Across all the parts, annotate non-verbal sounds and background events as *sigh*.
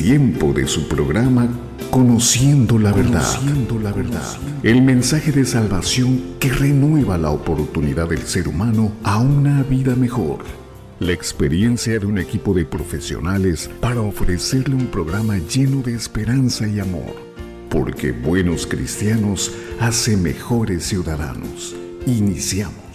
Tiempo de su programa Conociendo la verdad. la verdad. El mensaje de salvación que renueva la oportunidad del ser humano a una vida mejor. La experiencia de un equipo de profesionales para ofrecerle un programa lleno de esperanza y amor. Porque buenos cristianos hacen mejores ciudadanos. Iniciamos.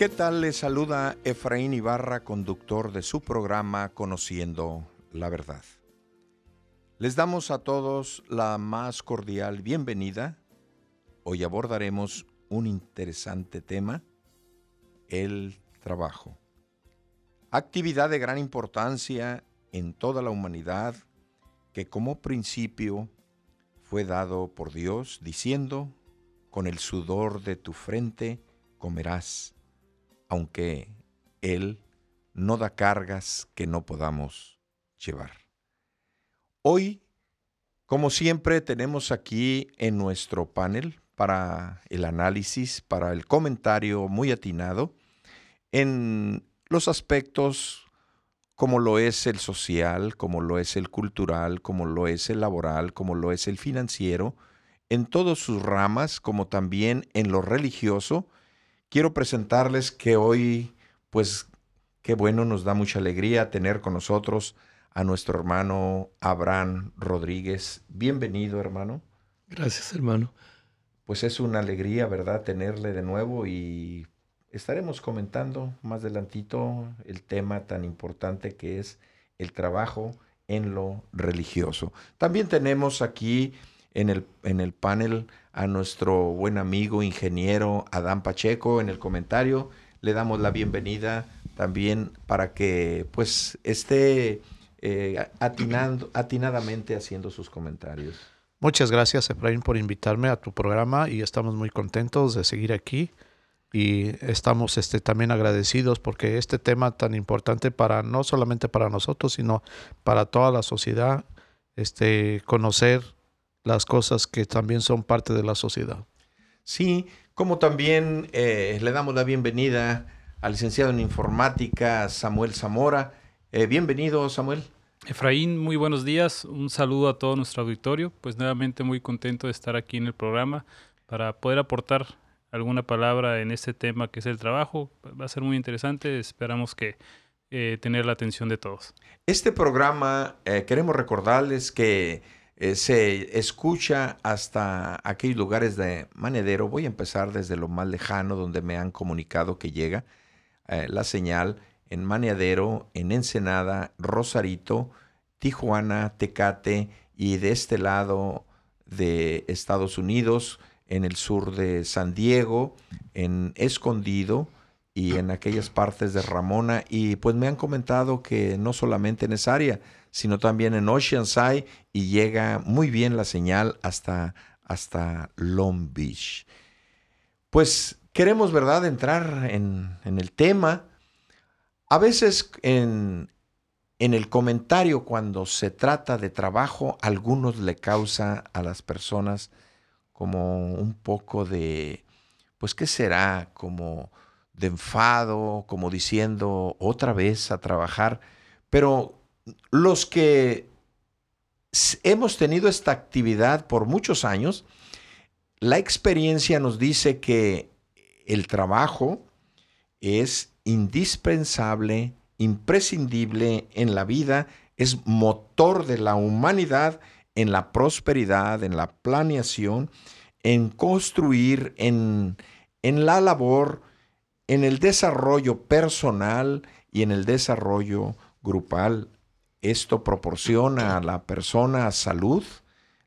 ¿Qué tal? Les saluda Efraín Ibarra, conductor de su programa Conociendo la Verdad. Les damos a todos la más cordial bienvenida. Hoy abordaremos un interesante tema, el trabajo. Actividad de gran importancia en toda la humanidad que como principio fue dado por Dios diciendo, con el sudor de tu frente comerás aunque Él no da cargas que no podamos llevar. Hoy, como siempre, tenemos aquí en nuestro panel para el análisis, para el comentario muy atinado en los aspectos como lo es el social, como lo es el cultural, como lo es el laboral, como lo es el financiero, en todas sus ramas, como también en lo religioso, quiero presentarles que hoy, pues, qué bueno, nos da mucha alegría tener con nosotros a nuestro hermano Abraham Rodríguez. Bienvenido, hermano. Gracias, hermano. Pues es una alegría, ¿verdad?, tenerle de nuevo y estaremos comentando más adelantito el tema tan importante que es el trabajo en lo religioso. También tenemos aquí en el, en el panel a nuestro buen amigo ingeniero Adán Pacheco en el comentario. Le damos la bienvenida también para que pues esté eh, atinando, atinadamente haciendo sus comentarios. Muchas gracias Efraín por invitarme a tu programa y estamos muy contentos de seguir aquí y estamos este, también agradecidos porque este tema tan importante para no solamente para nosotros sino para toda la sociedad este conocer las cosas que también son parte de la sociedad. Sí, como también eh, le damos la bienvenida al licenciado en informática Samuel Zamora. Eh, bienvenido, Samuel. Efraín, muy buenos días. Un saludo a todo nuestro auditorio. Pues nuevamente muy contento de estar aquí en el programa para poder aportar alguna palabra en este tema que es el trabajo. Va a ser muy interesante. Esperamos que eh, tener la atención de todos. Este programa, queremos recordarles que eh, se escucha hasta aquellos lugares de manedero. Voy a empezar desde lo más lejano, donde me han comunicado que llega eh, la señal en Maneadero, en Ensenada, Rosarito, Tijuana, Tecate y de este lado de Estados Unidos, en el sur de San Diego, en Escondido y en aquellas partes de Ramona. Y pues me han comentado que no solamente en esa área, sino también en Oceanside y llega muy bien la señal hasta, hasta Long Beach. Pues queremos, ¿verdad?, entrar en, el tema. A veces en, en el comentario, cuando se trata de trabajo, algunos le causa a las personas como un poco de, pues, ¿qué será? Como de enfado, como diciendo otra vez a trabajar. Pero los que hemos tenido esta actividad por muchos años, la experiencia nos dice que el trabajo es indispensable, imprescindible en la vida, es motor de la humanidad en la prosperidad, en la planeación, en construir, en, en la labor, en el desarrollo personal y en el desarrollo grupal. Esto proporciona a la persona salud,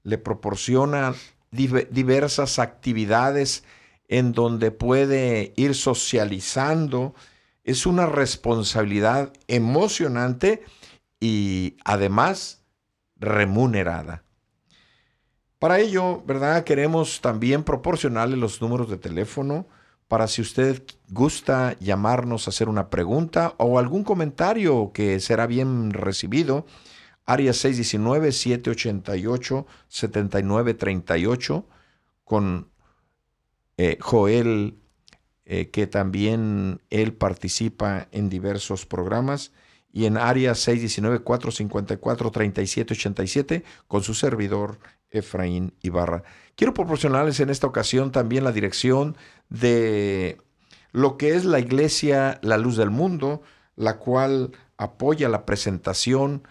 le proporciona diversas actividades en donde puede ir socializando. Es una responsabilidad emocionante y además remunerada. Para ello, ¿verdad? Queremos también proporcionarle los números de teléfono para si usted gusta llamarnos a hacer una pregunta o algún comentario que será bien recibido. Área 619-788-7938 con eh, Joel eh, que también él participa en diversos programas y en área 619-454-3787 con su servidor Efraín Ibarra. Quiero proporcionarles en esta ocasión también la dirección de lo que es la Iglesia La Luz del Mundo, la cual apoya la presentación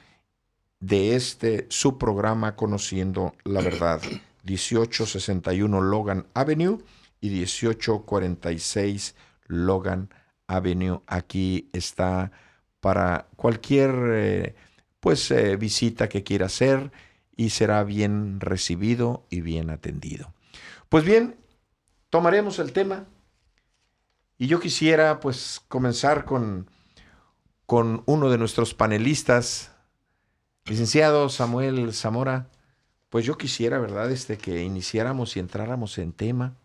de este su programa Conociendo la Verdad. *clears throat* 1861 Logan Avenue y 1846 Logan Avenue. Aquí está para cualquier eh, pues eh, visita que quiera hacer y será bien recibido y bien atendido. Pues bien, tomaremos el tema y yo quisiera pues comenzar con, con uno de nuestros panelistas, licenciado Samuel Zamora. Pues yo quisiera, ¿verdad?, este, que iniciáramos y entráramos en tema.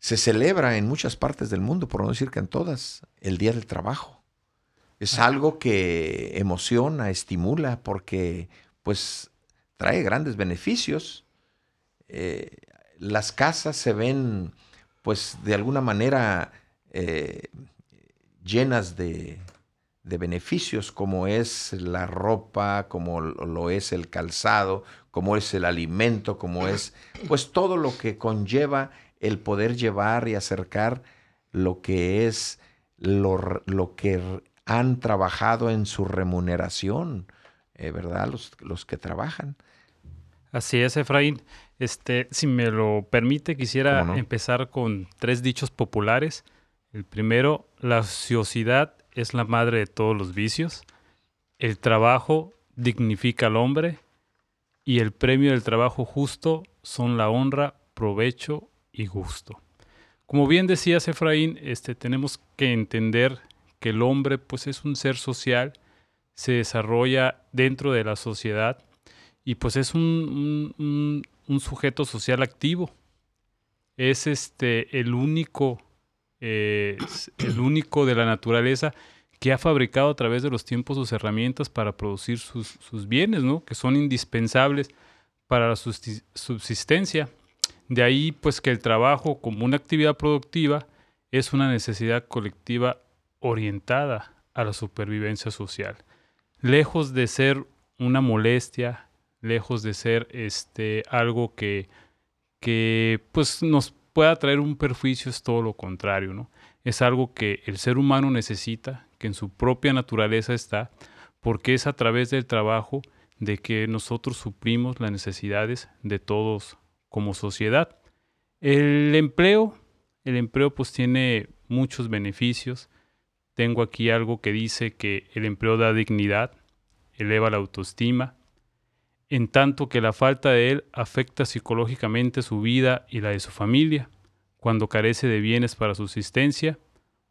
Se celebra en muchas partes del mundo, por no decir que en todas, el Día del Trabajo. Es algo que emociona, estimula, porque pues trae grandes beneficios. Eh, las casas se ven pues de alguna manera eh, llenas de, de, beneficios, como es la ropa, como lo es el calzado, como es el alimento, como es pues todo lo que conlleva el poder llevar y acercar lo que es lo, lo que han trabajado en su remuneración, eh, ¿verdad? Los, los que trabajan. Así es, Efraín. Este, si me lo permite, quisiera empezar con tres dichos populares. El primero, la ociosidad es la madre de todos los vicios. El trabajo dignifica al hombre. Y el premio del trabajo justo son la honra, provecho y gusto. Como bien decías, Efraín, este, tenemos que entender que el hombre pues, es un ser social, se desarrolla dentro de la sociedad y pues es un, sujeto social activo. Es este el único, eh, el único de la naturaleza que ha fabricado a través de los tiempos sus herramientas para producir sus, bienes, ¿no? que son indispensables para la subsistencia. De ahí pues que el trabajo como una actividad productiva es una necesidad colectiva orientada a la supervivencia social. Lejos de ser una molestia, lejos de ser este, algo que, que pues, nos pueda traer un perjuicio, es todo lo contrario, ¿no? Es algo que el ser humano necesita, que en su propia naturaleza está, porque es a través del trabajo de que nosotros suprimos las necesidades de todos como sociedad. El empleo, el empleo pues tiene muchos beneficios. Tengo aquí algo que dice que el empleo da dignidad, eleva la autoestima, en tanto que la falta de él afecta psicológicamente su vida y la de su familia, cuando carece de bienes para subsistencia,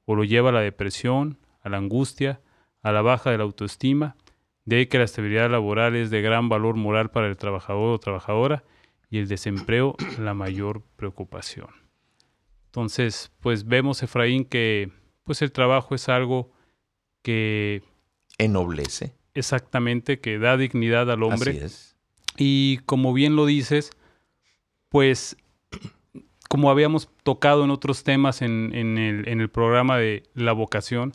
o lo lleva a la depresión, a la angustia, a la baja de la autoestima, de que la estabilidad laboral es de gran valor moral para el trabajador o trabajadora y el desempleo la mayor preocupación. Entonces, pues vemos, Efraín, que pues el trabajo es algo que... Ennoblece exactamente que da dignidad al hombre. Así es. Y como bien lo dices, pues *clears throat* como habíamos tocado en otros temas en, el, en el programa de la vocación,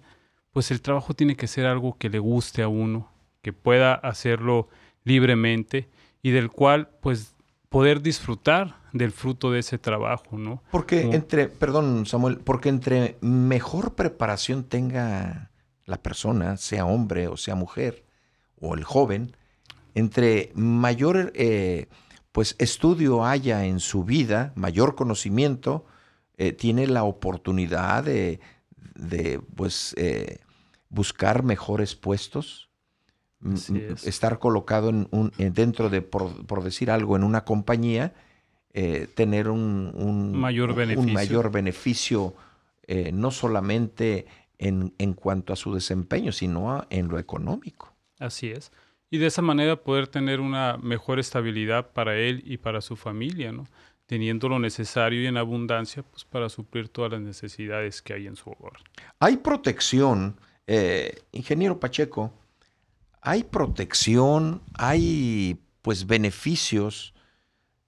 pues el trabajo tiene que ser algo que le guste a uno, que pueda hacerlo libremente y del cual pues poder disfrutar del fruto de ese trabajo, ¿no? Porque entre, perdón Samuel, porque entre mejor preparación tenga la persona, sea hombre o sea mujer, o el joven, entre mayor eh, pues estudio haya en su vida, mayor conocimiento, eh, tiene la oportunidad de, pues, eh, buscar mejores puestos, estar colocado en un, dentro de, por, decir algo, en una compañía, tener un, mayor beneficio, un mayor beneficio no solamente en, en, cuanto a su desempeño, sino en lo económico. Así es. Y de esa manera poder tener una mejor estabilidad para él y para su familia, ¿no? Teniendo lo necesario y en abundancia pues, para suplir todas las necesidades que hay en su hogar. Hay protección, eh, ingeniero Pacheco, hay protección, hay pues beneficios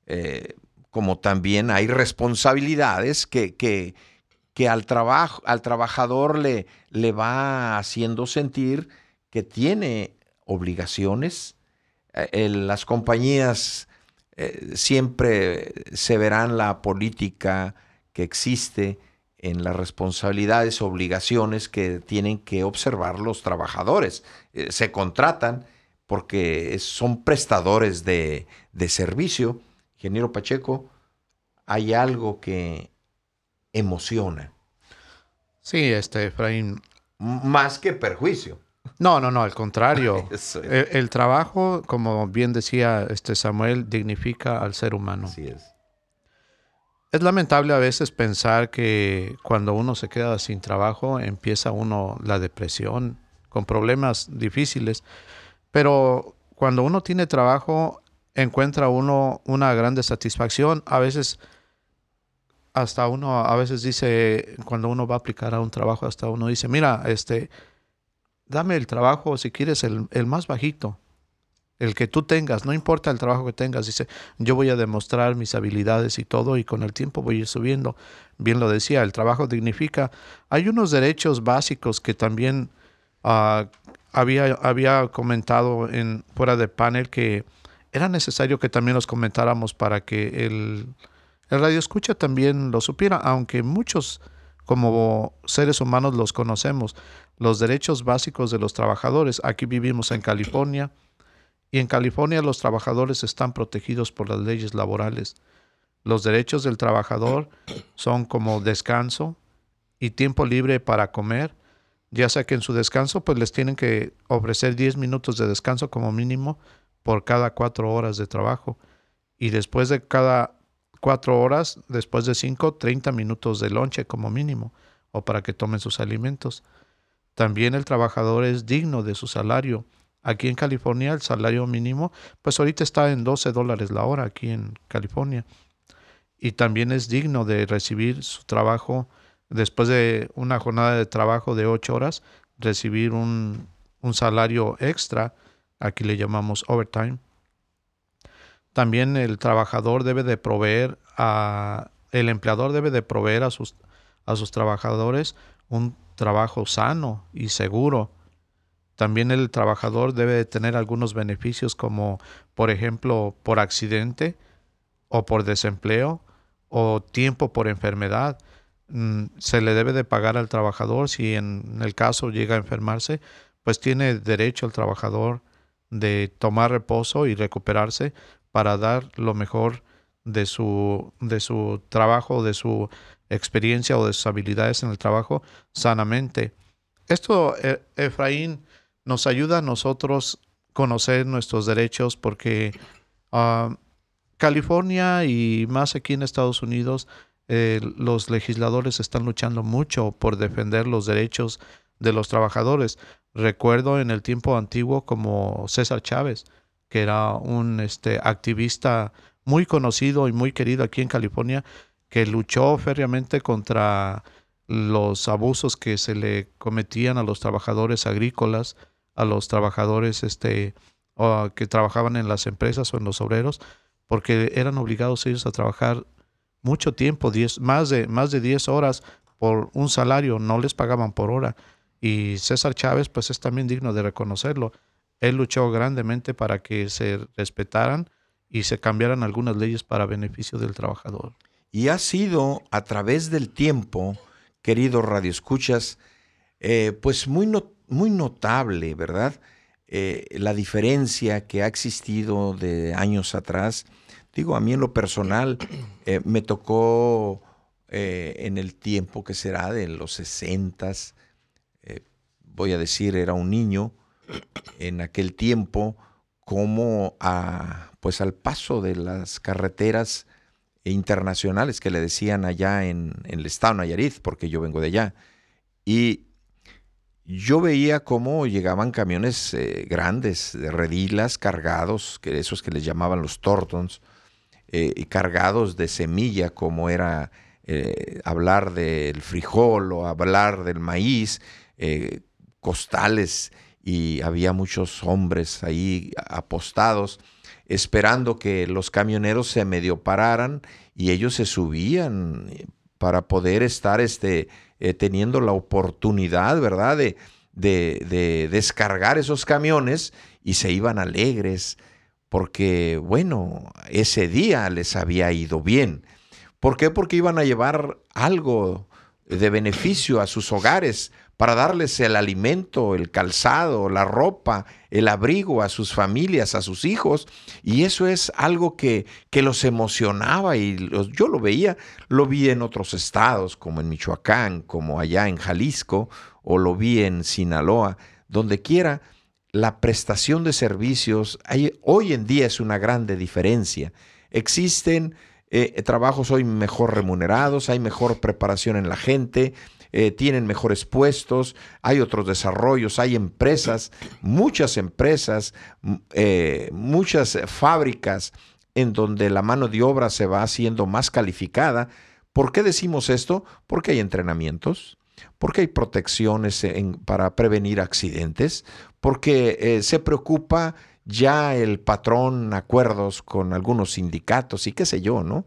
eh, como también hay responsabilidades que, que, que al, trabajo, al trabajador le, le va haciendo sentir que tiene obligaciones. Eh, las compañías eh, siempre se verán la política que existe en las responsabilidades, obligaciones que tienen que observar los trabajadores. Eh, se contratan porque son prestadores de, de servicio. Ingeniero Pacheco, hay algo que emociona. Sí, este, Efraín. Más que perjuicio. No, no, no, al contrario. *laughs* el, trabajo, como bien decía este Samuel, dignifica al ser humano. Así es. Es lamentable a veces pensar que cuando uno se queda sin trabajo empieza uno la depresión con problemas difíciles, pero cuando uno tiene trabajo encuentra uno una grande satisfacción. A veces hasta uno a veces dice cuando uno va a aplicar a un trabajo hasta uno dice, "Mira, este dame el trabajo si quieres el, el más bajito." El que tú tengas, no importa el trabajo que tengas, dice, yo voy a demostrar mis habilidades y todo y con el tiempo voy a ir subiendo. Bien lo decía, el trabajo dignifica. Hay unos derechos básicos que también uh, había, había comentado en fuera de panel que era necesario que también los comentáramos para que el, el radio escucha también lo supiera, aunque muchos como seres humanos los conocemos, los derechos básicos de los trabajadores. Aquí vivimos en California, y en California los trabajadores están protegidos por las leyes laborales. Los derechos del trabajador son como descanso y tiempo libre para comer, ya sea que en su descanso pues les tienen que ofrecer 10 minutos de descanso como mínimo por cada cuatro horas de trabajo. Y después de cada cuatro horas, después de cinco, 30 minutos de lonche como mínimo, o para que tomen sus alimentos. También el trabajador es digno de su salario Aquí en California el salario mínimo, pues ahorita está en 12 dólares la hora aquí en California. Y también es digno de recibir su trabajo después de una jornada de trabajo de 8 horas, recibir un, un salario extra, aquí le llamamos overtime. También el trabajador debe de proveer a, el empleador debe de proveer a sus, a sus trabajadores un trabajo sano y seguro también el trabajador debe tener algunos beneficios como, por ejemplo, por accidente o por desempleo o tiempo por enfermedad. Mm, se le debe de pagar al trabajador si en el caso llega a enfermarse, pues tiene derecho el trabajador de tomar reposo y recuperarse para dar lo mejor de su, de su trabajo, de su experiencia o de sus habilidades en el trabajo sanamente. Esto, e, Efraín, nos ayuda a nosotros conocer nuestros derechos porque ah, California y más aquí en Estados Unidos eh, los legisladores están luchando mucho por defender los derechos de los trabajadores. Recuerdo en el tiempo antiguo como César Chávez, que era un este, activista muy conocido y muy querido aquí en California, que luchó férreamente contra los abusos que se le cometían a los trabajadores agrícolas a los trabajadores este, que trabajaban en las empresas o en los obreros, porque eran obligados ellos a trabajar mucho tiempo, diez, más, de, más de 10 horas por un salario, no les pagaban por hora. Y César Chávez, pues es también digno de reconocerlo. Él luchó grandemente para que se respetaran y se cambiaran algunas leyes para beneficio del trabajador. Y ha sido a través del tiempo, queridos radioescuchas, eh, pues muy, no, muy notable, ¿verdad? Eh, la diferencia que ha existido de años atrás. Digo, a mí en lo personal *clears throat* eh, me tocó eh, en el tiempo que será de los sesentas, voy a decir, era un niño en aquel tiempo, como a, pues al paso de las carreteras internacionales que le decían allá en, en el estado Nayarit, porque yo vengo de allá, y yo veía cómo llegaban camiones eh, grandes de redilas cargados, que esos que les llamaban los tortons, eh, cargados de semilla, como era eh, hablar del frijol o hablar del maíz, costales, y había muchos hombres ahí apostados, esperando que los camioneros se medio pararan y ellos se subían para poder estar este, eh, teniendo la oportunidad, ¿verdad?, de, de, descargar esos camiones y se iban alegres porque, bueno, ese día les había ido bien. ¿Por qué? Porque iban a llevar algo de beneficio a sus hogares para darles el alimento, el calzado, la ropa, el abrigo a sus familias, a sus hijos. Y eso es algo que, que los emocionaba y yo lo veía, lo vi en otros estados, como en Michoacán, como allá en Jalisco, o lo vi en Sinaloa, donde quiera. La prestación de servicios hoy en día es una grande diferencia. Existen eh, trabajos hoy mejor remunerados, hay mejor preparación en la gente, eh, tienen mejores puestos, hay otros desarrollos, hay empresas, muchas empresas, eh, muchas fábricas en donde la mano de obra se va haciendo más calificada. ¿Por qué decimos esto? Porque hay entrenamientos, porque hay protecciones para prevenir accidentes, porque eh, se preocupa ya el patrón acuerdos con algunos sindicatos y qué sé yo, ¿no?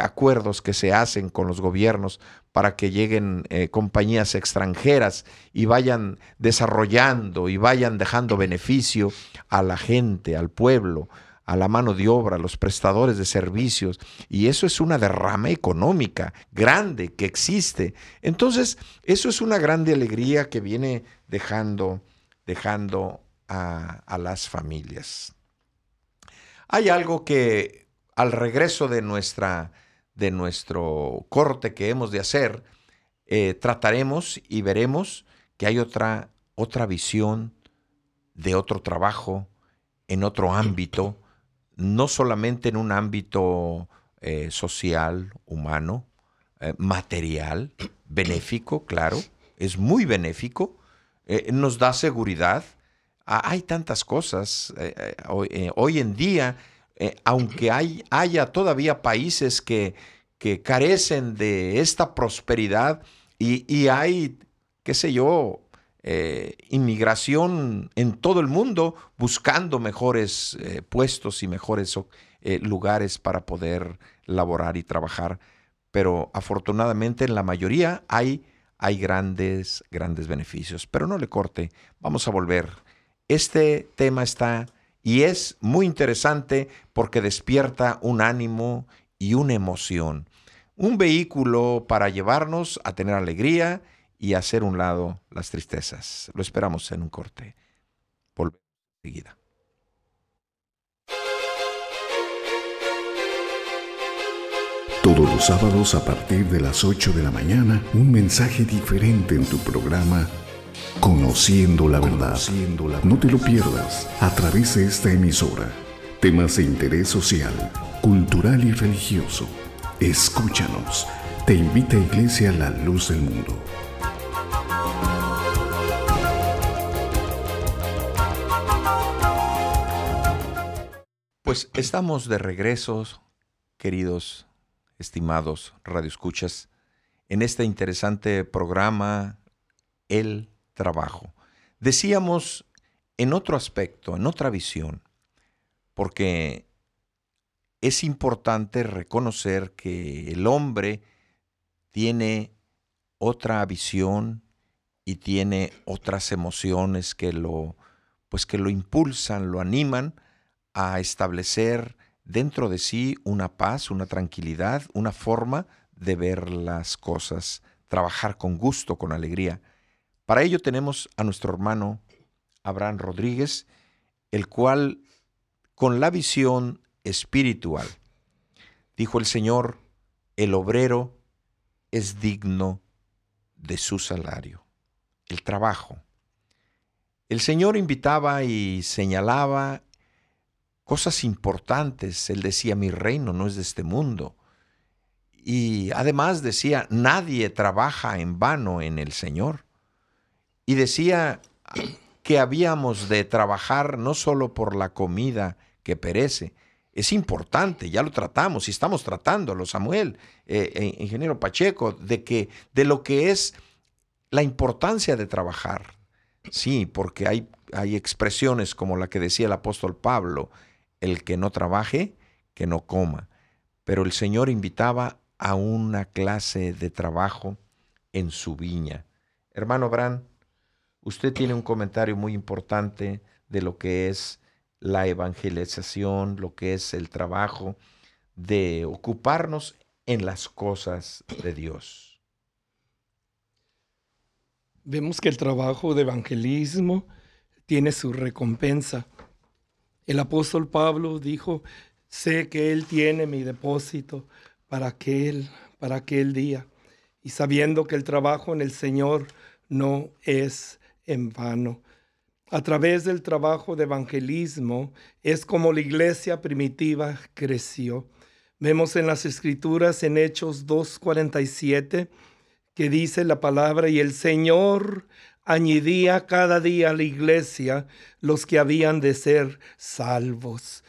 acuerdos que se hacen con los gobiernos para que lleguen eh, compañías extranjeras y vayan desarrollando y vayan dejando beneficio a la gente, al pueblo, a la mano de obra, a los prestadores de servicios. Y eso es una derrama económica grande que existe. Entonces, eso es una grande alegría que viene dejando, dejando a, las familias. Hay algo que al regreso de nuestra de nuestro corte que hemos de hacer, eh, trataremos y veremos que hay otra, otra visión de otro trabajo en otro ámbito, no solamente en un ámbito eh, social, humano, eh, material, benéfico, claro, es muy benéfico, nos da seguridad. Ah, hay tantas cosas. hoy en día eh, aunque hay, haya todavía países que, carecen de esta prosperidad y, hay, qué sé yo, eh, inmigración en todo el mundo buscando mejores eh, puestos y mejores lugares para poder laborar y trabajar. Pero afortunadamente en la mayoría hay, hay grandes, grandes beneficios. Pero no le corte, vamos a volver. Este tema está y es muy interesante porque despierta un ánimo y una emoción. Un vehículo para llevarnos a tener alegría y hacer un lado las tristezas. Lo esperamos en un corte. Volvemos enseguida. Todos los sábados a partir de las 8 de la mañana, un mensaje diferente en tu programa Conociendo la verdad. No te lo pierdas a través de esta emisora. Temas de interés social, cultural y religioso. Escúchanos. Te invita a Iglesia La Luz del Mundo. Pues estamos de regreso, queridos, estimados radioescuchas, en este interesante programa El trabajo. Decíamos en otro aspecto, en otra visión, porque es importante reconocer que el hombre tiene otra visión y tiene otras emociones que lo pues que lo impulsan, lo animan a establecer dentro de sí una paz, una tranquilidad, una forma de ver las cosas, trabajar con gusto, con alegría. Para ello tenemos a nuestro hermano Abraham Rodríguez, el cual con la visión espiritual, dijo el Señor, el obrero es digno de su salario, el trabajo. El Señor invitaba y señalaba cosas importantes. Él decía, mi reino no es de este mundo. Y además decía, nadie trabaja en vano en el Señor y decía que habíamos de trabajar no solo por la comida que perece, es importante, ya lo tratamos y estamos tratándolo, Samuel, eh, eh, ingeniero Pacheco, de, que, de lo que es la importancia de trabajar. Sí, porque hay, hay expresiones como la que decía el apóstol Pablo, el que no trabaje, que no coma. pero el Señor invitaba a una clase de trabajo en su viña. Hermano Bran, usted tiene un comentario muy importante de lo que es la evangelización, lo que es el trabajo de ocuparnos en las cosas de Dios. Vemos que el trabajo de evangelismo tiene su recompensa. El apóstol Pablo dijo, sé que Él tiene mi depósito para aquel, para aquel día. Y sabiendo que el trabajo en el Señor no es en vano. A través del trabajo de evangelismo es como la iglesia primitiva creció. Vemos en las escrituras en Hechos 2.47 que dice la palabra, y el Señor añadía cada día a la iglesia los que habían de ser salvos.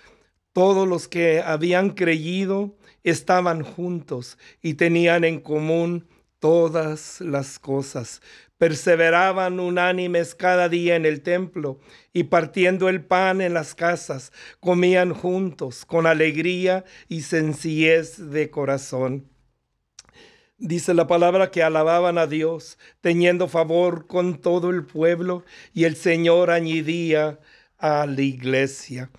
Todos los que habían creído estaban juntos y tenían en común todas las cosas. Perseveraban unánimes cada día en el templo y partiendo el pan en las casas, comían juntos con alegría y sencillez de corazón. Dice la palabra que alababan a Dios, teniendo favor con todo el pueblo, y el Señor añadía a la iglesia.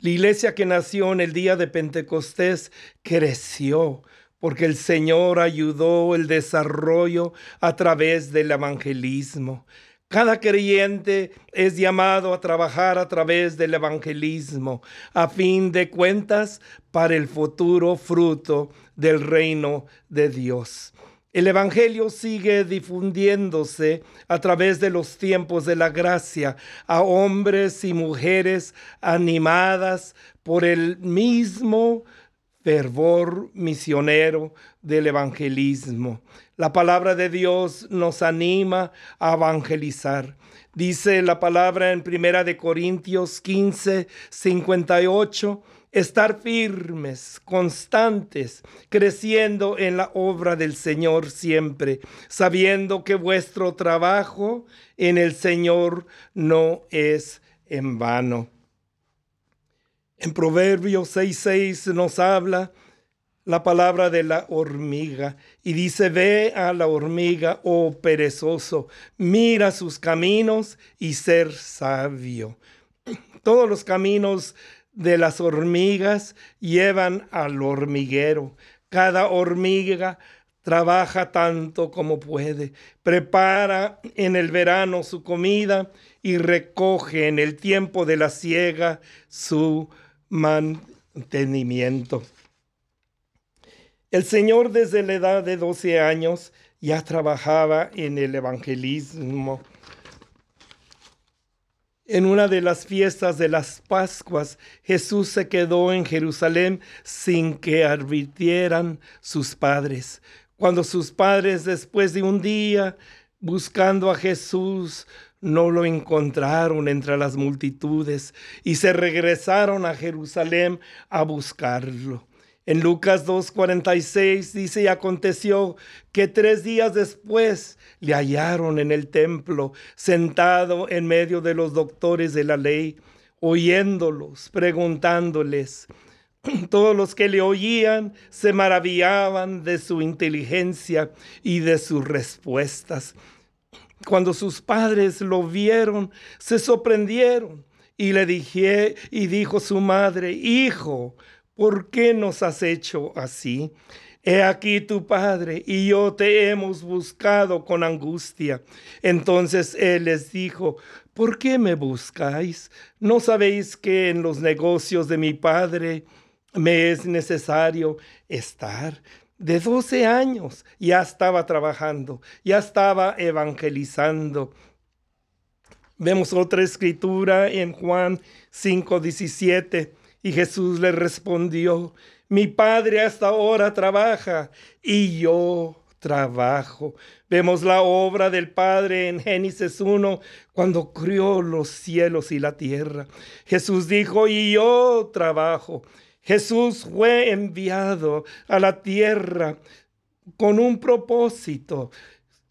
La iglesia que nació en el día de Pentecostés creció porque el Señor ayudó el desarrollo a través del evangelismo. Cada creyente es llamado a trabajar a través del evangelismo, a fin de cuentas, para el futuro fruto del reino de Dios. El Evangelio sigue difundiéndose a través de los tiempos de la gracia a hombres y mujeres animadas por el mismo fervor misionero del evangelismo. La palabra de Dios nos anima a evangelizar. Dice la palabra en Primera de Corintios 15, 58, estar firmes, constantes, creciendo en la obra del Señor siempre, sabiendo que vuestro trabajo en el Señor no es en vano. En Proverbios 6:6 nos habla la palabra de la hormiga y dice, ve a la hormiga, oh perezoso, mira sus caminos y ser sabio. *clears throat* Todos los caminos de las hormigas llevan al hormiguero. Cada hormiga trabaja tanto como puede, prepara en el verano su comida y recoge en el tiempo de la siega su mantenimiento. El Señor desde la edad de 12 años ya trabajaba en el evangelismo. En una de las fiestas de las Pascuas, Jesús se quedó en Jerusalén sin que advirtieran sus padres. Cuando sus padres, después de un día buscando a Jesús, no lo encontraron entre las multitudes y se regresaron a Jerusalén a buscarlo. En Lucas 2.46 dice, y aconteció que tres días después le hallaron en el templo, sentado en medio de los doctores de la ley, oyéndolos, preguntándoles. *clears throat* Todos los que le oían se maravillaban de su inteligencia y de sus respuestas. Cuando sus padres lo vieron, se sorprendieron y le dije y dijo su madre, "Hijo, ¿por qué nos has hecho así? He aquí tu padre y yo te hemos buscado con angustia." Entonces él les dijo, ¿por qué me buscáis? ¿No sabéis que en los negocios de mi padre me es necesario estar? De 12 años ya estaba trabajando, ya estaba evangelizando. Vemos otra escritura en Juan 5:17 y Jesús le respondió, mi Padre hasta ahora trabaja y yo trabajo. Vemos la obra del Padre en Génesis 1 cuando crió los cielos y la tierra. Jesús dijo, y yo trabajo. Jesús fue enviado a la tierra con un propósito.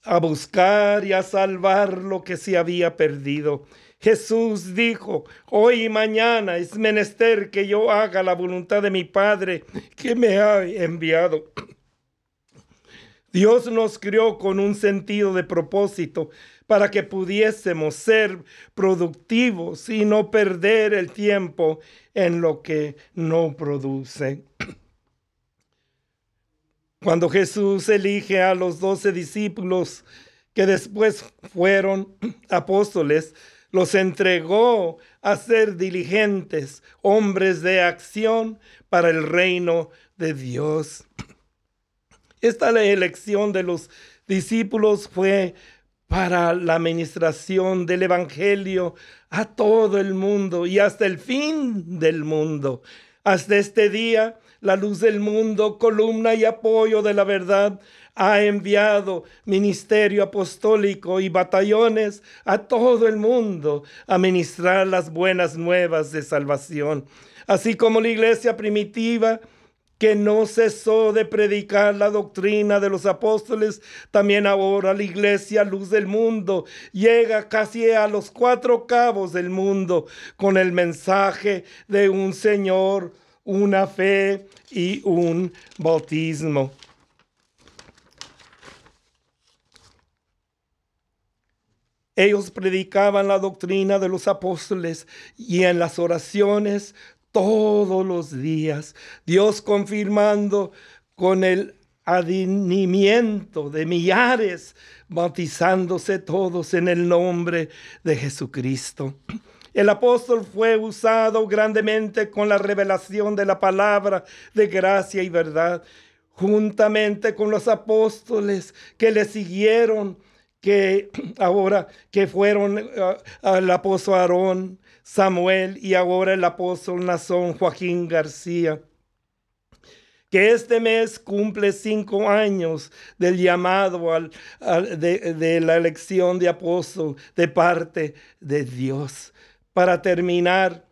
a buscar y a salvar lo que se había perdido. Jesús dijo, hoy y mañana es menester que yo haga la voluntad de mi Padre que me ha enviado. Dios nos crió con un sentido de propósito para que pudiésemos ser productivos y no perder el tiempo en lo que no produce. *clears throat* Cuando Jesús elige a los doce discípulos que después fueron *clears throat* apóstoles, los entregó a ser diligentes, hombres de acción para el reino de Dios. *clears throat* Esta elección de los discípulos fue para la administración del Evangelio a todo el mundo y hasta el fin del mundo. Hasta este día, la luz del mundo, columna y apoyo de la verdad, ha enviado ministerio apostólico y batallones a todo el mundo a ministrar las buenas nuevas de salvación. Así como la iglesia primitiva que no cesó de predicar la doctrina de los apóstoles, también ahora la iglesia luz del mundo llega casi a los cuatro cabos del mundo con el mensaje de un Señor, una fe y un bautismo. Ellos predicaban la doctrina de los apóstoles y en las oraciones todos los días, Dios confirmando con el adinimiento de millares, bautizándose todos en el nombre de Jesucristo. El apóstol fue usado grandemente con la revelación de la palabra de gracia y verdad, juntamente con los apóstoles que le siguieron que *clears throat* ahora que fueron uh, el apóstol Aarón, Samuel y ahora el apóstol Nazón Joaquín García. Que este mes cumple cinco años del llamado al, de, de la elección de apóstol de parte de Dios. Para terminar,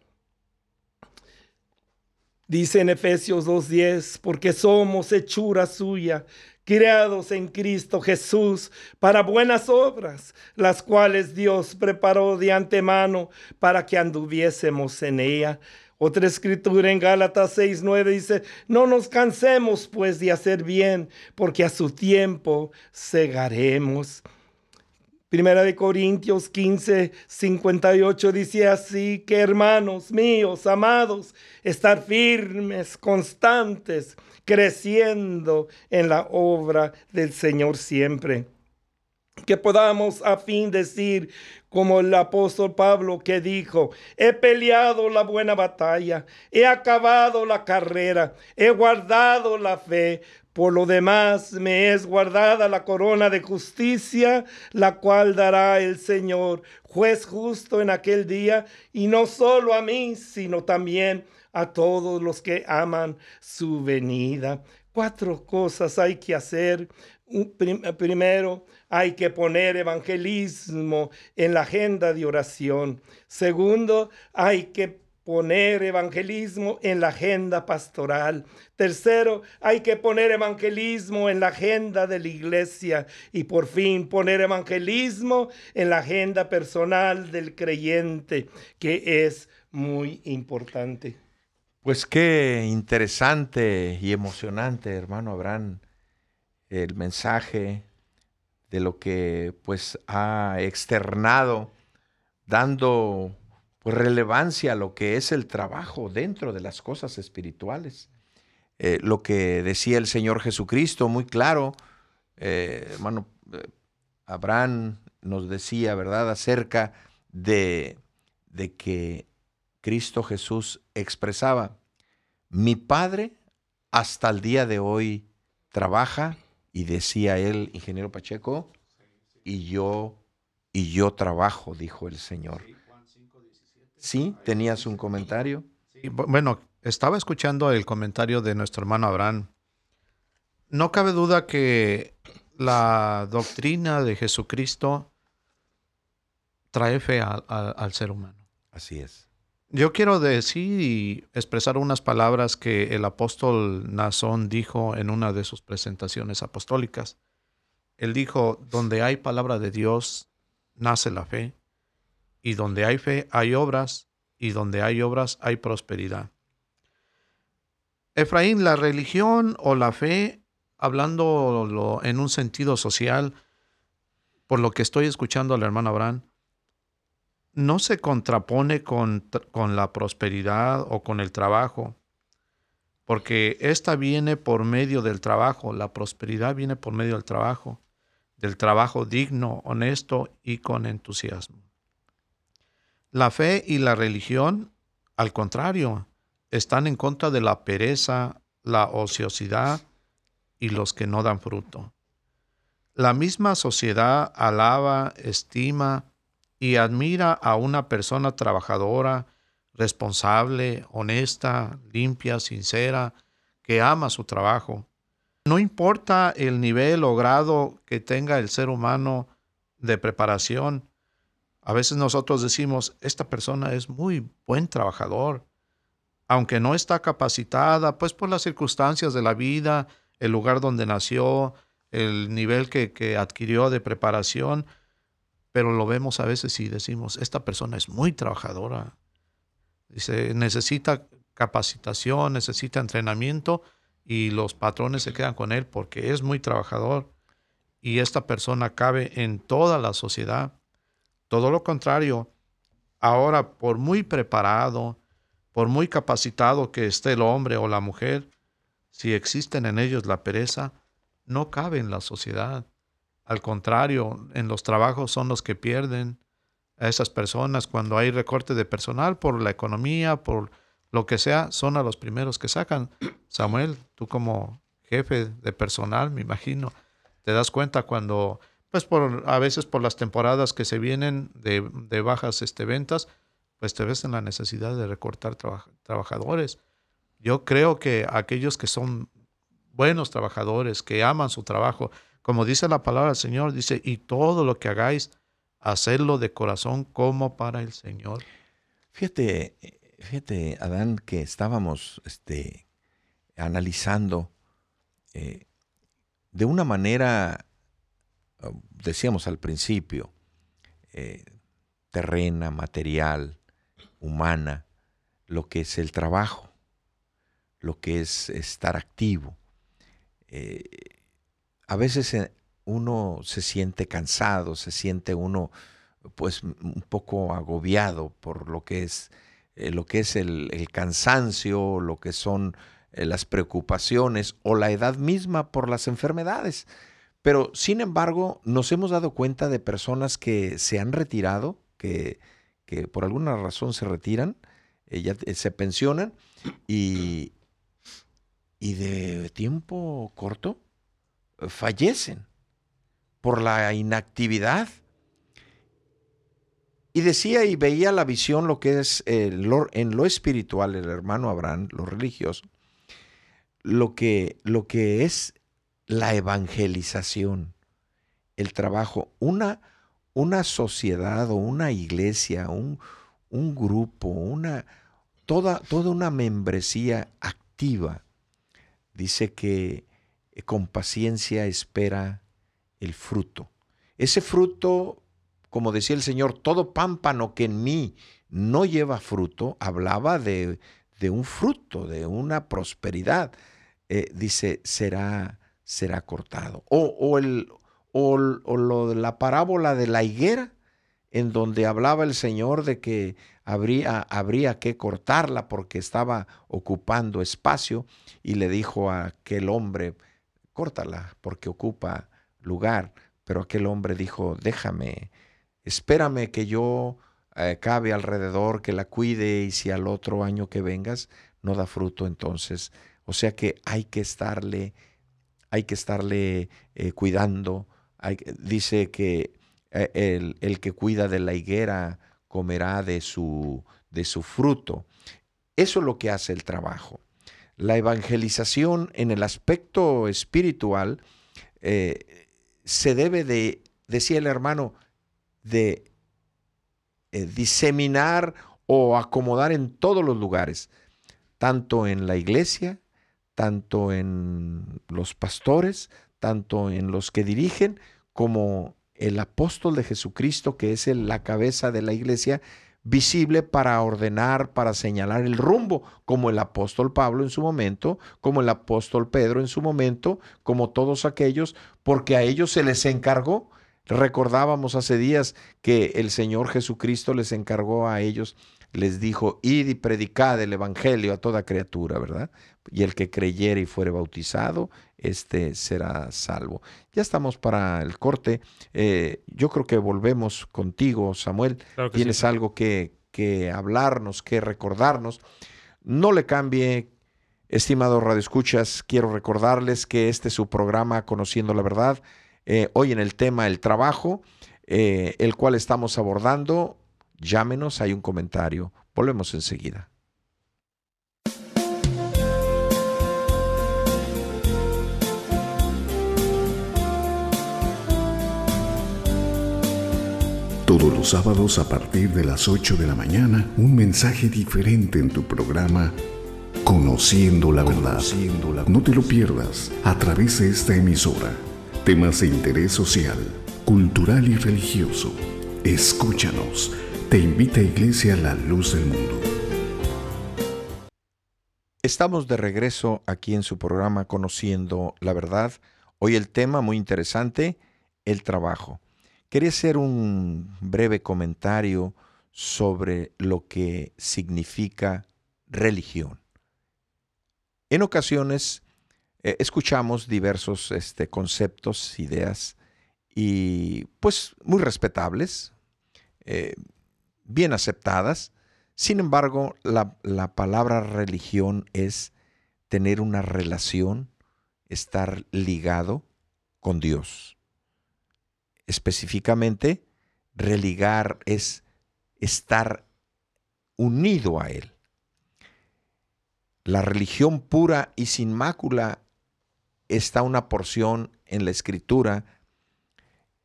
dice en Efesios 2.10, porque somos hechura suya, creados en Cristo Jesús para buenas obras, las cuales Dios preparó de antemano para que anduviésemos en ella. Otra escritura en Gálatas 6:9 dice, no nos cansemos pues de hacer bien, porque a su tiempo segaremos. Primera de Corintios 15, 58 dice así que hermanos míos, amados, estar firmes, constantes, creciendo en la obra del Señor siempre. Que podamos a fin decir, como el apóstol Pablo que dijo, he peleado la buena batalla, he acabado la carrera, he guardado la fe, por lo demás me es guardada la corona de justicia, la cual dará el Señor, juez justo en aquel día, y no solo a mí, sino también a todos los que aman su venida. Cuatro cosas hay que hacer. Primero, hay que poner evangelismo en la agenda de oración. Segundo, hay que poner evangelismo en la agenda pastoral. Tercero, hay que poner evangelismo en la agenda de la iglesia. Y por fin, poner evangelismo en la agenda personal del creyente, que es muy importante. Pues qué interesante y emocionante, hermano Abraham, el mensaje de lo que pues ha externado, dando pues, relevancia a lo que es el trabajo dentro de las cosas espirituales. Eh, lo que decía el Señor Jesucristo, muy claro, eh, hermano eh, Abraham nos decía, ¿verdad?, acerca de, de que Cristo Jesús expresaba, mi Padre hasta el día de hoy trabaja y decía él, ingeniero Pacheco, y yo y yo trabajo, dijo el Señor. Sí, tenías un comentario. bueno, estaba escuchando el comentario de nuestro hermano Abraham. No cabe duda que la doctrina de Jesucristo trae fe al ser humano. Así es. Yo quiero decir y expresar unas palabras que el apóstol Nazón dijo en una de sus presentaciones apostólicas. Él dijo, donde hay palabra de Dios, nace la fe, y donde hay fe hay obras, y donde hay obras hay prosperidad. Efraín, la religión o la fe, hablando en un sentido social, por lo que estoy escuchando al hermano Abraham, no se contrapone con, con la prosperidad o con el trabajo, porque esta viene por medio del trabajo, la prosperidad viene por medio del trabajo, del trabajo digno, honesto y con entusiasmo. La fe y la religión, al contrario, están en contra de la pereza, la ociosidad y los que no dan fruto. La misma sociedad alaba, estima y admira a una persona trabajadora, responsable, honesta, limpia, sincera, que ama su trabajo. No importa el nivel o grado que tenga el ser humano de preparación, a veces nosotros decimos, esta persona es muy buen trabajador, aunque no está capacitada, pues por las circunstancias de la vida, el lugar donde nació, el nivel que, que adquirió de preparación, pero lo vemos a veces y decimos, esta persona es muy trabajadora, Dice, necesita capacitación, necesita entrenamiento y los patrones se quedan con él porque es muy trabajador y esta persona cabe en toda la sociedad. Todo lo contrario, ahora por muy preparado, por muy capacitado que esté el hombre o la mujer, si existen en ellos la pereza, no cabe en la sociedad. Al contrario, en los trabajos son los que pierden, a esas personas cuando hay recorte de personal por la economía, por lo que sea, son a los primeros que sacan. *clears throat* Samuel, tú como jefe de personal, me imagino, te das cuenta cuando, pues por, a veces por las temporadas que se vienen de, bajas este, ventas, pues te ves en la necesidad de recortar trabajadores. Yo creo que aquellos que son buenos trabajadores, que aman su trabajo, como dice la palabra del Señor, dice, y todo lo que hagáis, hacerlo de corazón como para el Señor. Fíjate, fíjate, Adán, que estábamos este, analizando eh, de una manera, um, decíamos al principio, eh, terrena, material, humana, lo que es el trabajo, lo que es estar activo. Eh, a veces uno se siente cansado, se siente uno pues un poco agobiado por lo que es, eh, lo que es el, cansancio, lo que son eh, las preocupaciones o la edad misma por las enfermedades. Pero sin embargo, nos hemos dado cuenta de personas que se han retirado, que, que por alguna razón se retiran, eh, se pensionan y, y de tiempo corto fallecen por la inactividad. Y decía y veía la visión lo que es en lo espiritual, el hermano Abraham, lo religioso, lo que, lo que es la evangelización, el trabajo, una, una sociedad o una iglesia, un, un grupo, una, toda, toda una membresía activa. Dice que con paciencia espera el fruto. Ese fruto, como decía el Señor, todo pámpano que en mí no lleva fruto, hablaba de, un fruto, de una prosperidad. Eh, dice, será, será cortado. O, el, o, lo de la parábola de la higuera, en donde hablaba el Señor de que habría, habría que cortarla porque estaba ocupando espacio y le dijo a aquel hombre, córtala porque ocupa lugar, pero aquel hombre dijo, déjame, espérame que yo eh, cabe alrededor, que la cuide y si al otro año que vengas no da fruto, entonces, o sea que hay que estarle, hay que estarle eh, cuidando. dice que eh, el, el, que cuida de la higuera comerá de su, de su fruto. Eso es lo que hace el trabajo. La evangelización en el aspecto espiritual se debe de, decía el hermano, de eh, diseminar o acomodar en todos los lugares, tanto en la iglesia, tanto en los pastores, tanto en los que dirigen como el apóstol de Jesucristo, que es la cabeza de la iglesia, visible para ordenar, para señalar el rumbo, como el apóstol Pablo en su momento, como el apóstol Pedro en su momento, como todos aquellos, porque a ellos se les encargó. Recordábamos hace días que el Señor Jesucristo les encargó a ellos, les dijo, id y predicad el Evangelio a toda criatura, ¿verdad? Y el que creyere y fuere bautizado, este será salvo. Ya estamos para el corte. Eh, yo creo que volvemos contigo, Samuel. Tienes algo que, que, hablarnos, que recordarnos. No le cambie, estimado Radio Escuchas. Quiero recordarles que este es su programa Conociendo la Verdad. Eh, hoy en el tema el trabajo, eh, el cual estamos abordando. Llámenos, hay un comentario. Volvemos enseguida. Todos los sábados a partir de las 8 de la mañana, un mensaje diferente en tu programa Conociendo la verdad. No te lo pierdas a través de esta emisora. Temas de interés social, cultural y religioso. Escúchanos. Te invita a Iglesia La Luz del Mundo. Estamos de regreso aquí en su programa Conociendo la verdad. Hoy el tema muy interesante, el trabajo. Quería hacer un breve comentario sobre lo que significa religión. En ocasiones eh, escuchamos diversos este, conceptos, ideas, y pues muy respetables, eh, bien aceptadas. Sin embargo, la, la palabra religión es tener una relación, estar ligado con Dios específicamente, religar es estar unido a Él. La religión pura y sin mácula está una porción en la escritura.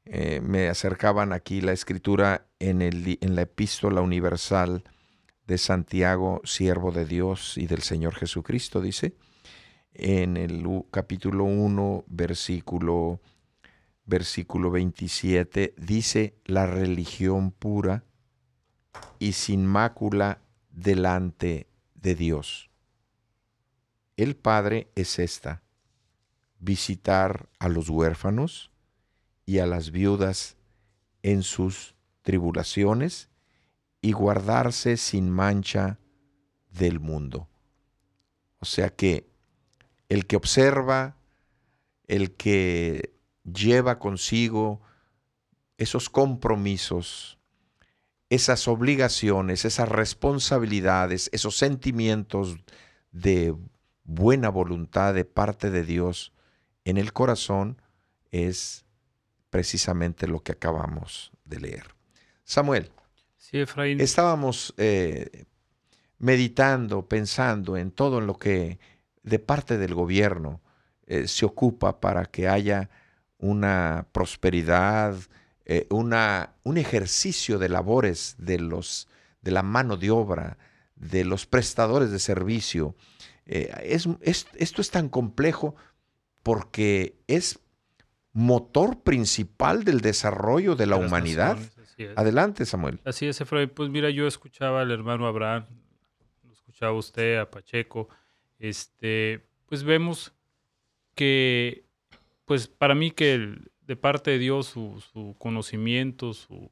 Eh, me acercaban aquí la escritura en, el, en la epístola universal de Santiago, siervo de Dios y del Señor Jesucristo, dice, en el capítulo 1, versículo versículo 27, dice la religión pura y sin mácula delante de Dios. El Padre es esta, visitar a los huérfanos y a las viudas en sus tribulaciones y guardarse sin mancha del mundo. O sea que el que observa, el que lleva consigo esos compromisos, esas obligaciones, esas responsabilidades, esos sentimientos de buena voluntad de parte de Dios en el corazón es precisamente lo que acabamos de leer. Samuel, estábamos eh, meditando, pensando en todo lo que de parte del gobierno eh, se ocupa para que haya una prosperidad, eh, una, un ejercicio de labores de, los, de la mano de obra, de los prestadores de servicio. Eh, es, esto es tan complejo porque es motor principal del desarrollo de la humanidad. Adelante, Samuel. Así es, Efraín. Pues mira, yo escuchaba al hermano Abraham, lo escuchaba usted, a Pacheco. Este, pues vemos que pues para mí que de parte de Dios su, conocimiento, su,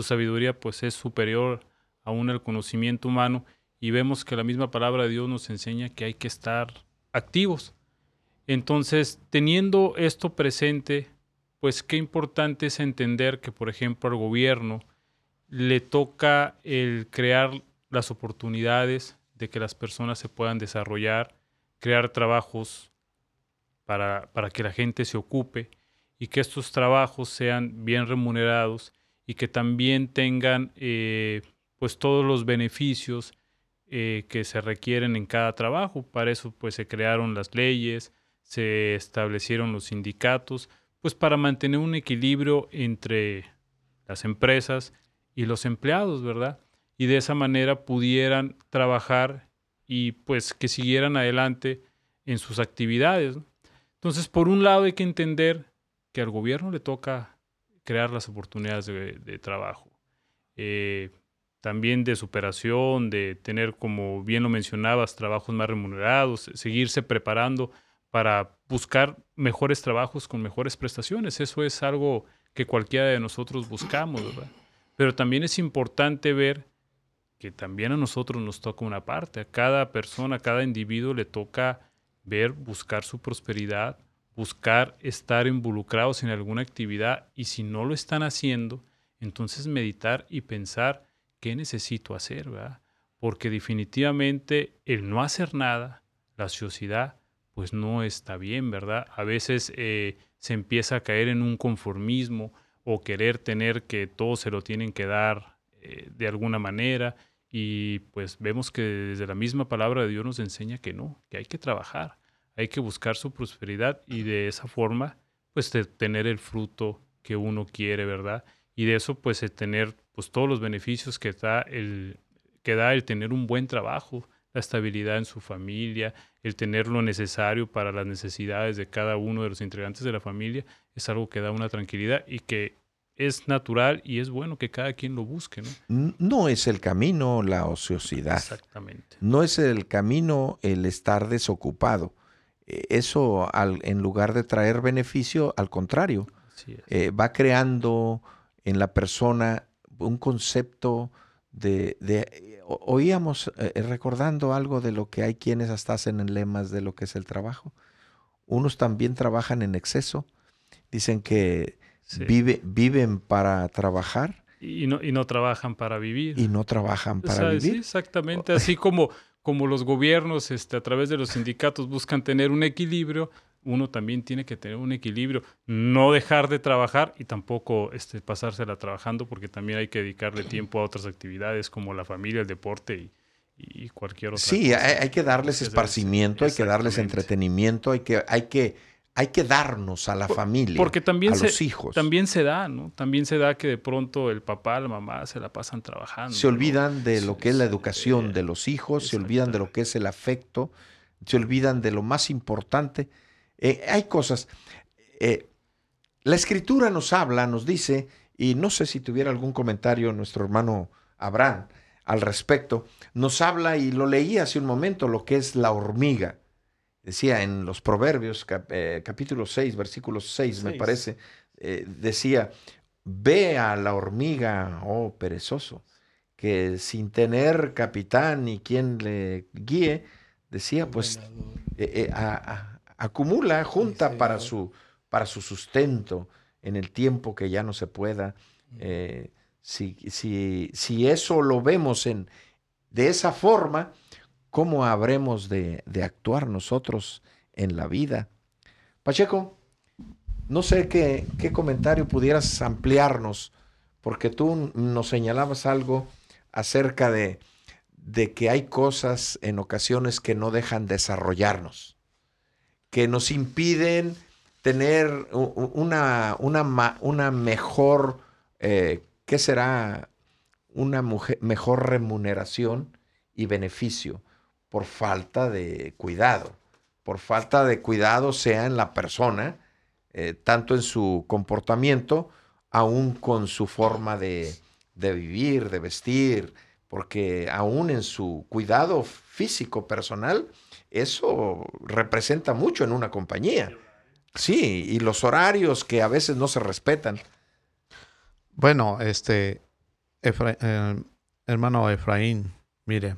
sabiduría, pues es superior aún al conocimiento humano y vemos que la misma palabra de Dios nos enseña que hay que estar activos. Entonces, teniendo esto presente, pues qué importante es entender que, por ejemplo, al gobierno le toca el crear las oportunidades de que las personas se puedan desarrollar, crear trabajos para, que la gente se ocupe y que estos trabajos sean bien remunerados y que también tengan eh, pues todos los beneficios eh, que se requieren en cada trabajo. Para eso pues se crearon las leyes, se establecieron los sindicatos, pues para mantener un equilibrio entre las empresas y los empleados, ¿verdad? Y de esa manera pudieran trabajar y pues que siguieran adelante en sus actividades. Entonces, por un lado hay que entender que al gobierno le toca crear las oportunidades de, trabajo, eh, también de superación, de tener, como bien lo mencionabas, trabajos más remunerados, seguirse preparando para buscar mejores trabajos con mejores prestaciones. Eso es algo que cualquiera de nosotros buscamos, ¿verdad? Pero también es importante ver que también a nosotros nos toca una parte, a cada persona, a cada individuo le toca ver, buscar su prosperidad, buscar estar involucrados en alguna actividad y si no lo están haciendo, entonces meditar y pensar qué necesito hacer, ¿verdad? Porque definitivamente el no hacer nada, la ociosidad, pues no está bien, ¿verdad? A veces eh, se empieza a caer en un conformismo o querer tener que todo se lo tienen que dar eh, de alguna manera y pues vemos que desde la misma palabra de Dios nos enseña que no, que hay que trabajar, hay que buscar su prosperidad y de esa forma pues tener el fruto que uno quiere, ¿verdad? Y de eso pues tener pues todos los beneficios que da el que da el tener un buen trabajo, la estabilidad en su familia, el tener lo necesario para las necesidades de cada uno de los integrantes de la familia, es algo que da una tranquilidad y que es natural y es bueno que cada quien lo busque, ¿no? No es el camino la ociosidad. Exactamente. No es el camino el estar desocupado. E, eso, al, en lugar de traer beneficio, al contrario, eh, va creando en la persona un concepto de... de oíamos, eh, recordando algo de lo que hay quienes hasta hacen en lemas de lo que es el trabajo. Unos también trabajan en exceso. Dicen que Vive, viven para trabajar. Y no, y no trabajan para vivir. Y no trabajan para vivir. Sí, exactamente. Así como, como los gobiernos este, a través de los sindicatos buscan tener un equilibrio, uno también tiene que tener un equilibrio. No dejar de trabajar y tampoco este, pasársela trabajando porque también hay que dedicarle tiempo a otras actividades como la familia, el deporte y, y cualquier otra sí, cosa. Hay, hay, que darles esparcimiento, hay que darles entretenimiento, hay que, hay que hay que darnos a la familia, porque también a se, los hijos. También se da, ¿no? También se da que de pronto el papá, la mamá se la pasan trabajando. Se olvidan de lo que es la educación de los hijos, se olvidan de lo que es el afecto, se olvidan de lo más importante. Eh, hay cosas. Eh, la escritura nos habla, nos dice, y no sé si tuviera algún comentario nuestro hermano Abraham al respecto, nos habla, y lo leí hace un momento, lo que es la hormiga decía en los Proverbios, eh, capítulo 6, versículo 6, me parece, eh, decía, ve a la hormiga, oh perezoso, que sin tener capitán ni quien le guíe, decía, pues eh, acumula, junta para su, para su sustento en el tiempo que ya no se pueda. si, si, si eso lo vemos en, de esa forma, ¿cómo habremos de, actuar nosotros en la vida? Pacheco, no sé qué, qué comentario pudieras ampliarnos, porque tú nos señalabas algo acerca de, de que hay cosas en ocasiones que no dejan desarrollarnos, que nos impiden tener una, una, una mejor, eh, ¿qué será? Una mejor remuneración y beneficio por falta de cuidado, por falta de cuidado sea en la persona, eh, tanto en su comportamiento, aún con su forma de, vivir, de vestir, porque aún en su cuidado físico personal, eso representa mucho en una compañía. Sí, y los horarios que a veces no se respetan. Bueno, este, eh, hermano Efraín, mire,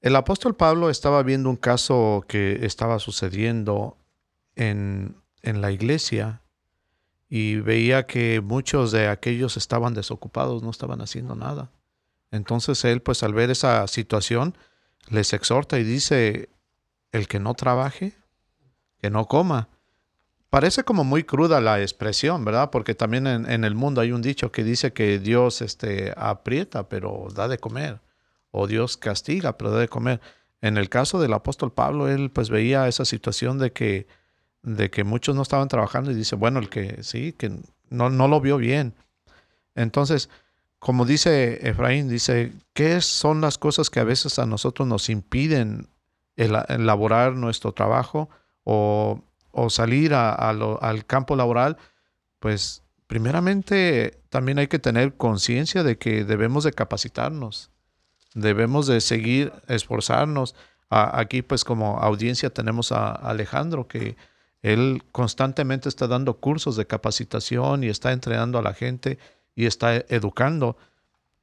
el apóstol Pablo estaba viendo un caso que estaba sucediendo en, en la iglesia y veía que muchos de aquellos estaban desocupados, no estaban haciendo nada. Entonces él, pues al ver esa situación, les exhorta y dice, el que no trabaje, que no coma. Parece como muy cruda la expresión, ¿verdad? Porque también en, en el mundo hay un dicho que dice que Dios este, aprieta, pero da de comer o Dios castiga, pero debe comer. En el caso del apóstol Pablo, él pues veía esa situación de que, de que muchos no estaban trabajando y dice, bueno, el que sí, que no, no lo vio bien. Entonces, como dice Efraín, dice, ¿qué son las cosas que a veces a nosotros nos impiden elaborar nuestro trabajo o, o salir al campo laboral, pues primeramente también hay que tener conciencia de que debemos de capacitarnos, debemos de seguir esforzarnos. aquí pues como audiencia tenemos a Alejandro que él constantemente está dando cursos de capacitación y está entrenando a la gente y está educando.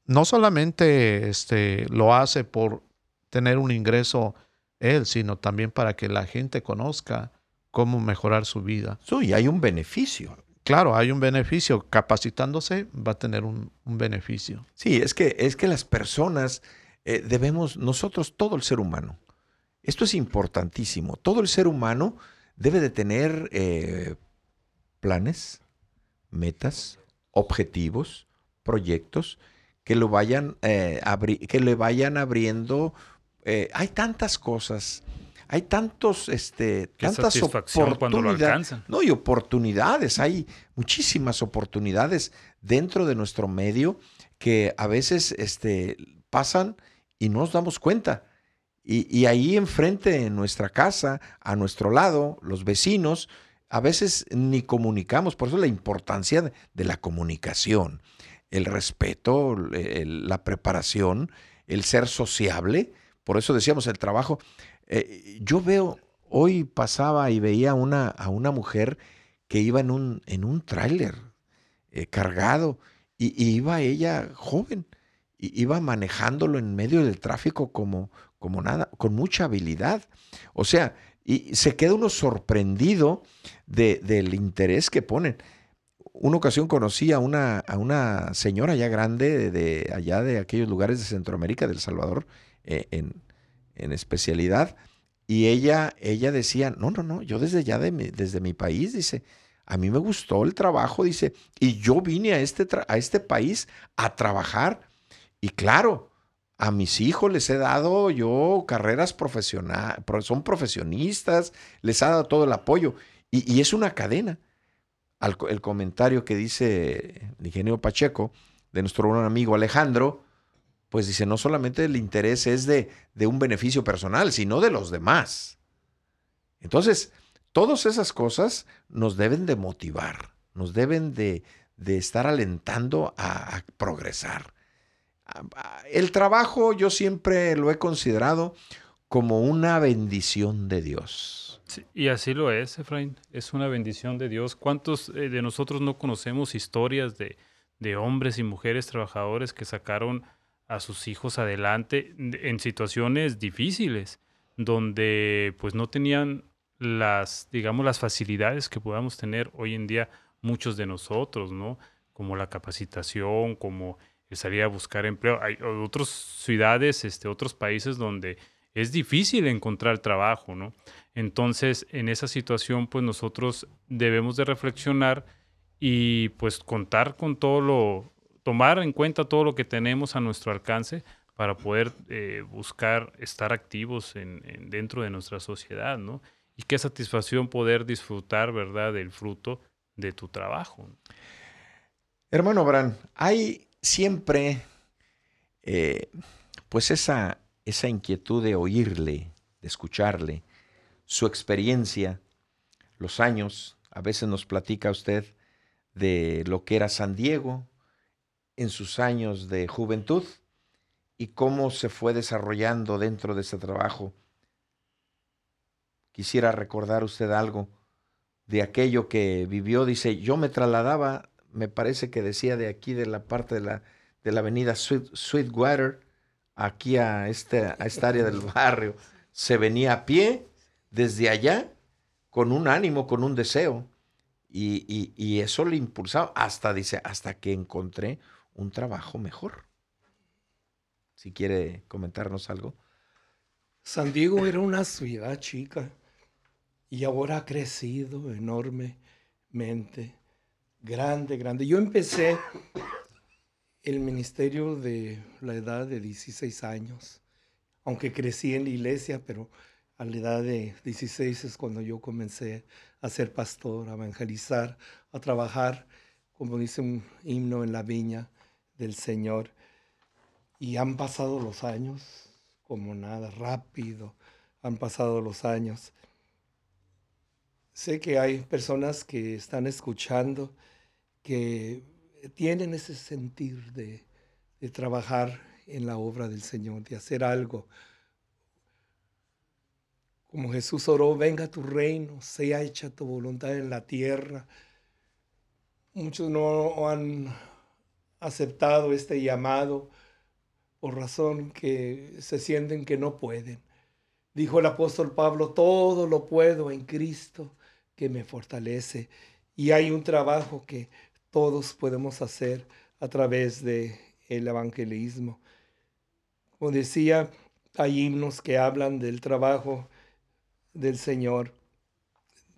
No solamente este, lo hace por tener un ingreso él, sino también para que la gente conozca cómo mejorar su vida. Sí, hay un beneficio. Claro, hay un beneficio. Capacitándose va a tener un, beneficio. Sí, es que, es que las personas eh, debemos, nosotros, todo el ser humano, esto es importantísimo, todo el ser humano debe de tener eh, planes, metas, objetivos, proyectos que lo vayan eh, que le vayan abriendo. hay tantas cosas hay tantos, este, tantas oportunidades. No, y oportunidades, hay muchísimas oportunidades dentro de nuestro medio que a veces este, pasan y no nos damos cuenta. Y, ahí enfrente, en nuestra casa, a nuestro lado, los vecinos, a veces ni comunicamos. Por eso la importancia de, la comunicación, el respeto, la preparación, el ser sociable. Por eso decíamos el trabajo. Eh, yo veo, hoy pasaba y veía una, a una mujer que iba en un, en un tráiler eh, cargado y, iba ella joven, iba manejándolo en medio del tráfico como, como nada, con mucha habilidad. O sea, y se queda uno sorprendido de, del interés que ponen. Una ocasión conocí a una, a una señora ya grande de, allá de aquellos lugares de Centroamérica, del Salvador, eh, en, en especialidad, y ella, ella decía, no, no, no, yo desde ya, de mi, desde mi país, dice, a mí me gustó el trabajo, dice, y yo vine a este, a este país a trabajar, y claro, a mis hijos les he dado yo carreras profesionales, son profesionistas, les ha dado todo el apoyo, y, es una cadena. el comentario que dice el ingeniero Pacheco, de nuestro buen amigo Alejandro, pues dice, no solamente el interés es de, de un beneficio personal, sino de los demás. Entonces, todas esas cosas nos deben de motivar, nos deben de, de estar alentando a, progresar. El trabajo yo siempre lo he considerado como una bendición de Dios. y así lo es, Efraín. Es una bendición de Dios. ¿Cuántos eh, de nosotros no conocemos historias de, de hombres y mujeres trabajadores que sacaron a sus hijos adelante en situaciones difíciles, donde pues no tenían las, digamos, las facilidades que podamos tener hoy en día muchos de nosotros, ¿no? Como la capacitación, como salir a buscar empleo. Hay otras ciudades, este, otros países donde es difícil encontrar trabajo, ¿no? Entonces, en esa situación, pues nosotros debemos de reflexionar y pues contar con todo lo, tomar en cuenta todo lo que tenemos a nuestro alcance para poder eh, buscar estar activos en, dentro de nuestra sociedad, ¿no? Y qué satisfacción poder disfrutar, ¿verdad?, del fruto de tu trabajo. Hermano Bran, hay siempre, eh, pues esa, esa inquietud de oírle, de escucharle, su experiencia, los años, a veces nos platica usted de lo que era San Diego, en sus años de juventud y cómo se fue desarrollando dentro de ese trabajo. Quisiera recordar usted algo de aquello que vivió. Dice, yo me trasladaba, me parece que decía de aquí, de la parte de la, de la avenida Sweetwater, aquí a, este, a esta área del *laughs* barrio. Se venía a pie desde allá con un ánimo, con un deseo. Y, y, y eso le impulsaba hasta, dice, hasta que encontré un trabajo mejor. Si quiere comentarnos algo. San Diego era una ciudad chica y ahora ha crecido enormemente, grande, grande. Yo empecé el ministerio de la edad de 16 años, aunque crecí en la iglesia, pero a la edad de 16 es cuando yo comencé a ser pastor, a evangelizar, a trabajar, como dice un himno en la viña, del Señor. Y han pasado los años como nada, rápido, han pasado los años. sé que hay personas que están escuchando que tienen ese sentir de, de trabajar en la obra del Señor, de hacer algo. Como Jesús oró, venga tu reino, sea hecha tu voluntad en la tierra. Muchos no han aceptado este llamado por razón que se sienten que no pueden. Dijo el apóstol Pablo, todo lo puedo en Cristo que me fortalece. Y hay un trabajo que todos podemos hacer a través de el evangelismo. Como decía, hay himnos que hablan del trabajo del Señor.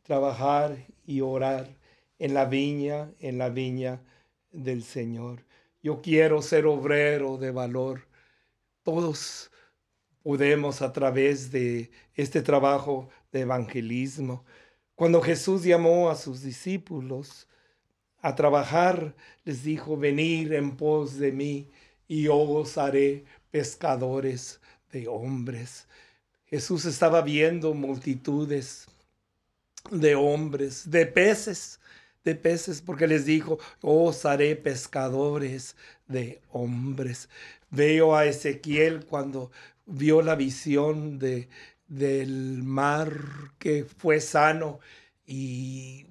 Trabajar y orar en la viña, en la viña del Señor. Yo quiero ser obrero de valor. Todos podemos a través de este trabajo de evangelismo. Cuando Jesús llamó a sus discípulos a trabajar, les dijo, venir en pos de mí y yo os haré pescadores de hombres. Jesús estaba viendo multitudes de hombres, de peces, de peces, porque les dijo, os haré pescadores de hombres. Veo a Ezequiel cuando vio la visión de, del mar que fue sano y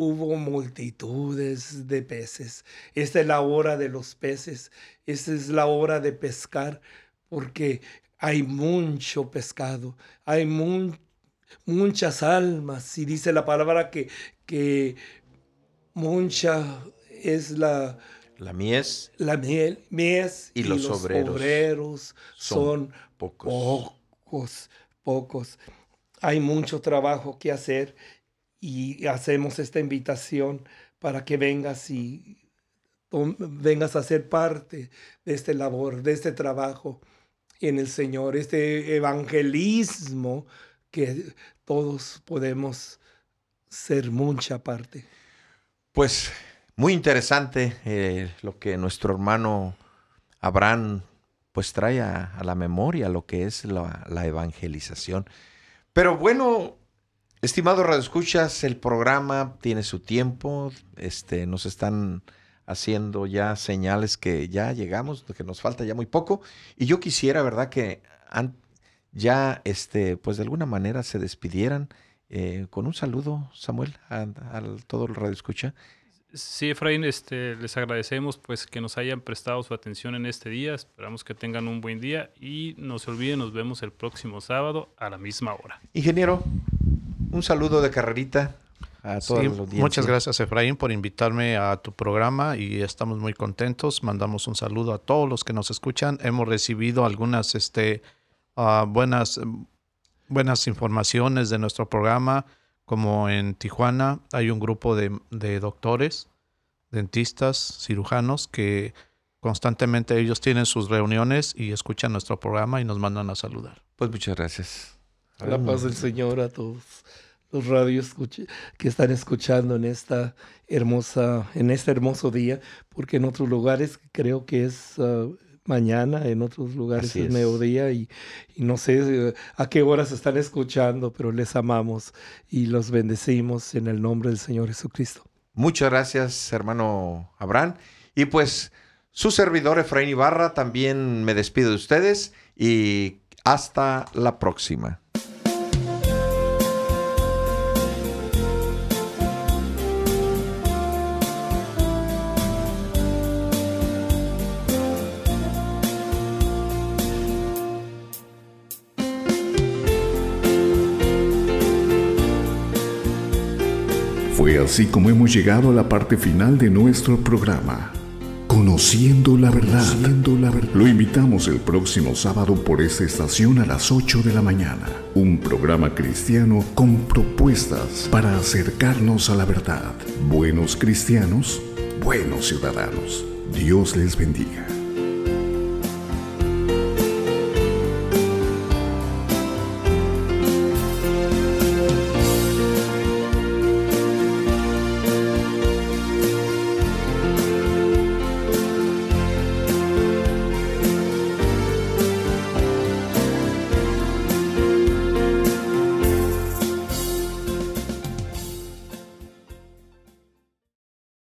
hubo multitudes de peces. Esta es la hora de los peces, esta es la hora de pescar, porque hay mucho pescado, hay muchas almas, y dice la palabra que, que mucha es la... La mies. La miel, mies y, los, obreros, son, pocos. pocos, pocos. Hay mucho trabajo que hacer y hacemos esta invitación para que vengas y vengas a ser parte de este labor, de este trabajo en el Señor, este evangelismo que todos podemos ser mucha parte. Pues muy interesante eh, lo que nuestro hermano Abraham pues trae a, la memoria lo que es la evangelización. Pero bueno, Estimado Radio Escuchas, el programa tiene su tiempo. Este, nos están haciendo ya señales que ya llegamos, que nos falta ya muy poco. Y yo quisiera, ¿verdad?, que ya, este, pues de alguna manera se despidieran eh, con un saludo, Samuel, a, todo el Radio Escucha. Sí, Efraín, este, les agradecemos pues que nos hayan prestado su atención en este día. Esperamos que tengan un buen día y no se olviden, nos vemos el próximo sábado a la misma hora. Ingeniero, un saludo de carrerita a todos los Muchas gracias, Efraín, por invitarme a tu programa y estamos muy contentos. Mandamos un saludo a todos los que nos escuchan. Hemos recibido algunas este, uh, buenas, buenas informaciones de nuestro programa, como en Tijuana hay un grupo de, de doctores, dentistas, cirujanos que constantemente ellos tienen sus reuniones y escuchan nuestro programa y nos mandan a saludar. Pues muchas gracias. La paz del Señor a todos los radios que están escuchando en esta hermosa, en este hermoso día, porque en otros lugares creo que es ah, mañana, en otros lugares es, mediodía y, y, no sé eh, a qué horas están escuchando, pero les amamos y los bendecimos en el nombre del Señor Jesucristo. Muchas gracias, hermano Abraham. Y pues su servidor Efraín Ibarra también me despido de ustedes y hasta la próxima. Así como hemos llegado a la parte final de nuestro programa. Conociendo la verdad. Lo invitamos el próximo sábado por esta estación a las 8 de la mañana. Un programa cristiano con propuestas para acercarnos a la verdad. Buenos cristianos, buenos ciudadanos. Dios les bendiga.